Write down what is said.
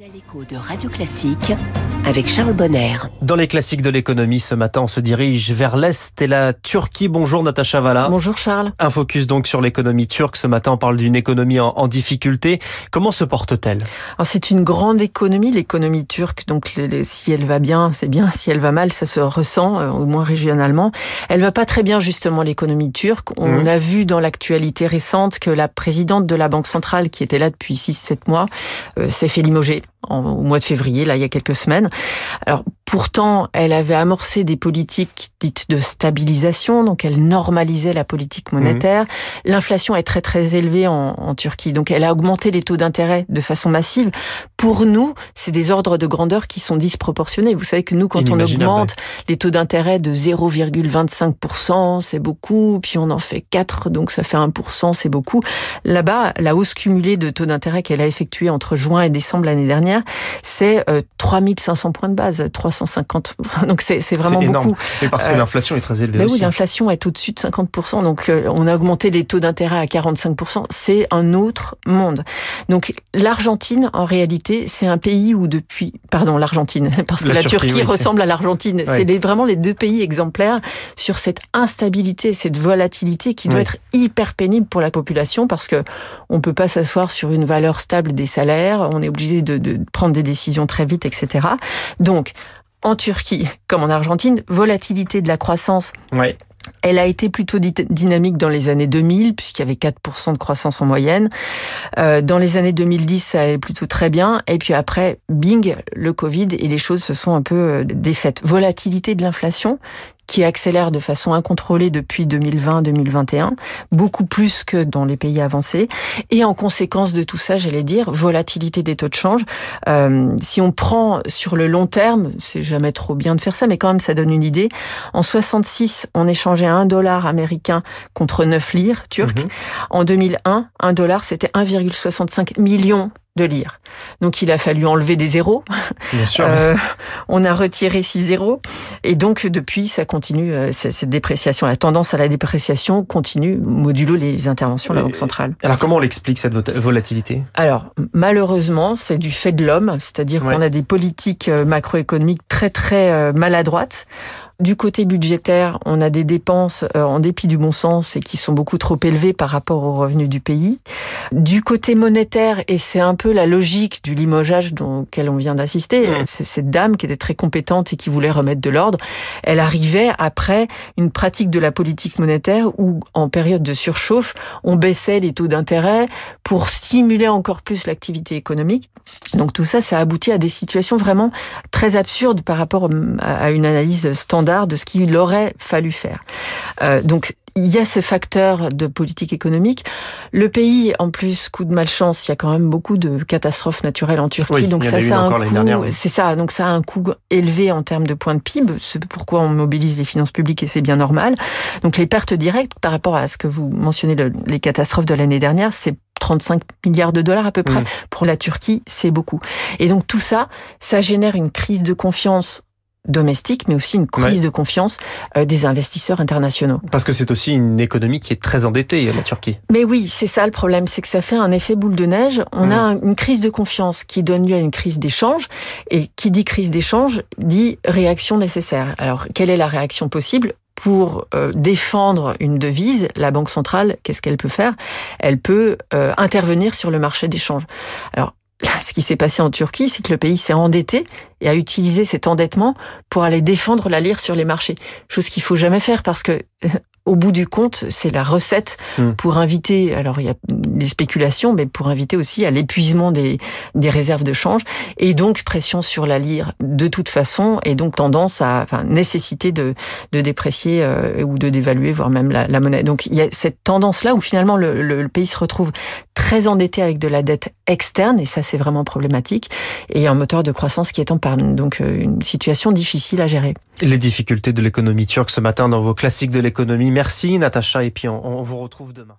L'écho de Radio Classique avec Charles Bonner. Dans les classiques de l'économie, ce matin, on se dirige vers l'Est et la Turquie. Bonjour Natacha Valla. Bonjour Charles. Un focus donc sur l'économie turque. Ce matin, on parle d'une économie en, difficulté. Comment se porte-t-elle C'est une grande économie, l'économie turque. Donc si elle va bien, c'est bien. Si elle va mal, ça se ressent, euh, au moins régionalement. Elle va pas très bien justement l'économie turque. On mmh. a vu dans l'actualité récente que la présidente de la Banque centrale, qui était là depuis 6-7 mois, euh, s'est fait limoger it au mois de février, là, il y a quelques semaines. Alors, pourtant, elle avait amorcé des politiques dites de stabilisation, donc elle normalisait la politique monétaire. Mmh. L'inflation est très, très élevée en, en, Turquie, donc elle a augmenté les taux d'intérêt de façon massive. Pour nous, c'est des ordres de grandeur qui sont disproportionnés. Vous savez que nous, quand on augmente les taux d'intérêt de 0,25%, c'est beaucoup, puis on en fait 4, donc ça fait 1%, c'est beaucoup. Là-bas, la hausse cumulée de taux d'intérêt qu'elle a effectuée entre juin et décembre l'année dernière, c'est 3500 euh, points de base, 350. Donc c'est vraiment beaucoup. Et parce que euh, l'inflation est très élevée. oui, l'inflation est au-dessus de 50%. Donc euh, on a augmenté les taux d'intérêt à 45%. C'est un autre monde. Donc l'Argentine, en réalité, c'est un pays où depuis, pardon, l'Argentine, parce que la, Turquie, ressemble à l'Argentine. C'est vraiment les deux pays exemplaires sur cette instabilité, cette volatilité qui doit être hyper pénible pour la population parce que on peut pas s'asseoir sur une valeur stable des salaires. On est obligé de, de prendre des décisions très vite, etc. Donc, en Turquie, comme en Argentine, volatilité de la croissance. Elle a été plutôt dynamique dans les années 2000, puisqu'il y avait 4% de croissance en moyenne. Euh, dans les années 2010, ça allait plutôt très bien. Et puis après, bing, le Covid, et les choses se sont un peu euh, défaites. Volatilité de l'inflation, qui accélère de façon incontrôlée depuis 2020-2021, beaucoup plus que dans les pays avancés. Et en conséquence de tout ça, j'allais dire, volatilité des taux de change. Euh, si on prend sur le long terme, c'est jamais trop bien de faire ça, mais quand même ça donne une idée. En 66, on échangeait un dollar américain contre 9 lire turcs. Mhm. En 2001, un dollar, c'était 1,65 million de lire. Donc il a fallu enlever des zéros. Bien sûr. Euh, on a retiré six zéros et donc depuis ça continue euh, cette dépréciation. La tendance à la dépréciation continue modulo les interventions de la Banque centrale. Alors comment on l'explique cette volatilité? Alors malheureusement c'est du fait de l'homme, c'est-à-dire qu'on a des politiques euh, macroéconomiques très très maladroites du côté budgétaire, on a des dépenses euh, en dépit du bon sens et qui sont beaucoup trop élevées par rapport aux revenus du pays. Du côté monétaire, et c'est un peu la logique du limogeage auquel on vient d'assister, mmh. c'est cette dame qui était très compétente et qui voulait remettre de l'ordre. Elle arrivait après une pratique de la politique monétaire où, en période de surchauffe, on baissait les taux d'intérêt pour stimuler encore plus l'activité économique. Donc tout ça, ça aboutit à des situations vraiment très absurdes par rapport à une analyse standard de ce qu'il aurait fallu faire. Euh, donc il y a ce facteur de politique économique. Le pays, en plus, coup de malchance, il y a quand même beaucoup de catastrophes naturelles en Turquie. donc ça, ça a un coût. C'est ça. Donc ça a un coût élevé en termes de points de PIB. C'est pourquoi on mobilise les finances publiques et c'est bien normal. Donc les pertes directes par rapport à ce que vous mentionnez, les catastrophes de l'année dernière, c'est 35 milliards de dollars à peu près. Pour la Turquie, c'est beaucoup. Et donc tout ça, ça génère une crise de confiance domestique, mais aussi une crise de confiance euh, des investisseurs internationaux. Parce que c'est aussi une économie qui est très endettée, la Turquie. Mais oui, c'est ça le problème, c'est que ça fait un effet boule de neige. On a une crise de confiance qui donne lieu à une crise d'échange, et qui dit crise d'échange dit réaction nécessaire. Alors, quelle est la réaction possible pour euh, défendre une devise, la Banque centrale, qu'est-ce qu'elle peut faire? Elle peut euh, intervenir sur le marché d'échange. Alors, ce qui s'est passé en Turquie, c'est que le pays s'est endetté et a utilisé cet endettement pour aller défendre la lire sur les marchés. Chose qu'il faut jamais faire parce que au bout du compte, c'est la recette hmm. pour inviter, alors il y a des spéculations, mais pour inviter aussi à l'épuisement des, des réserves de change, et donc pression sur la lire de toute façon, et donc tendance à, enfin, nécessité de, de déprécier euh, ou de dévaluer, voire même la, la, monnaie. Donc il y a cette tendance-là où finalement le, le, pays se retrouve très endetté avec de la dette externe, et ça c'est vraiment problématique, et un moteur de croissance qui est en panne. Donc euh, une situation difficile à gérer. Les difficultés de l'économie turque ce matin dans vos classiques de l'économie Merci Natacha et puis on, on vous retrouve demain.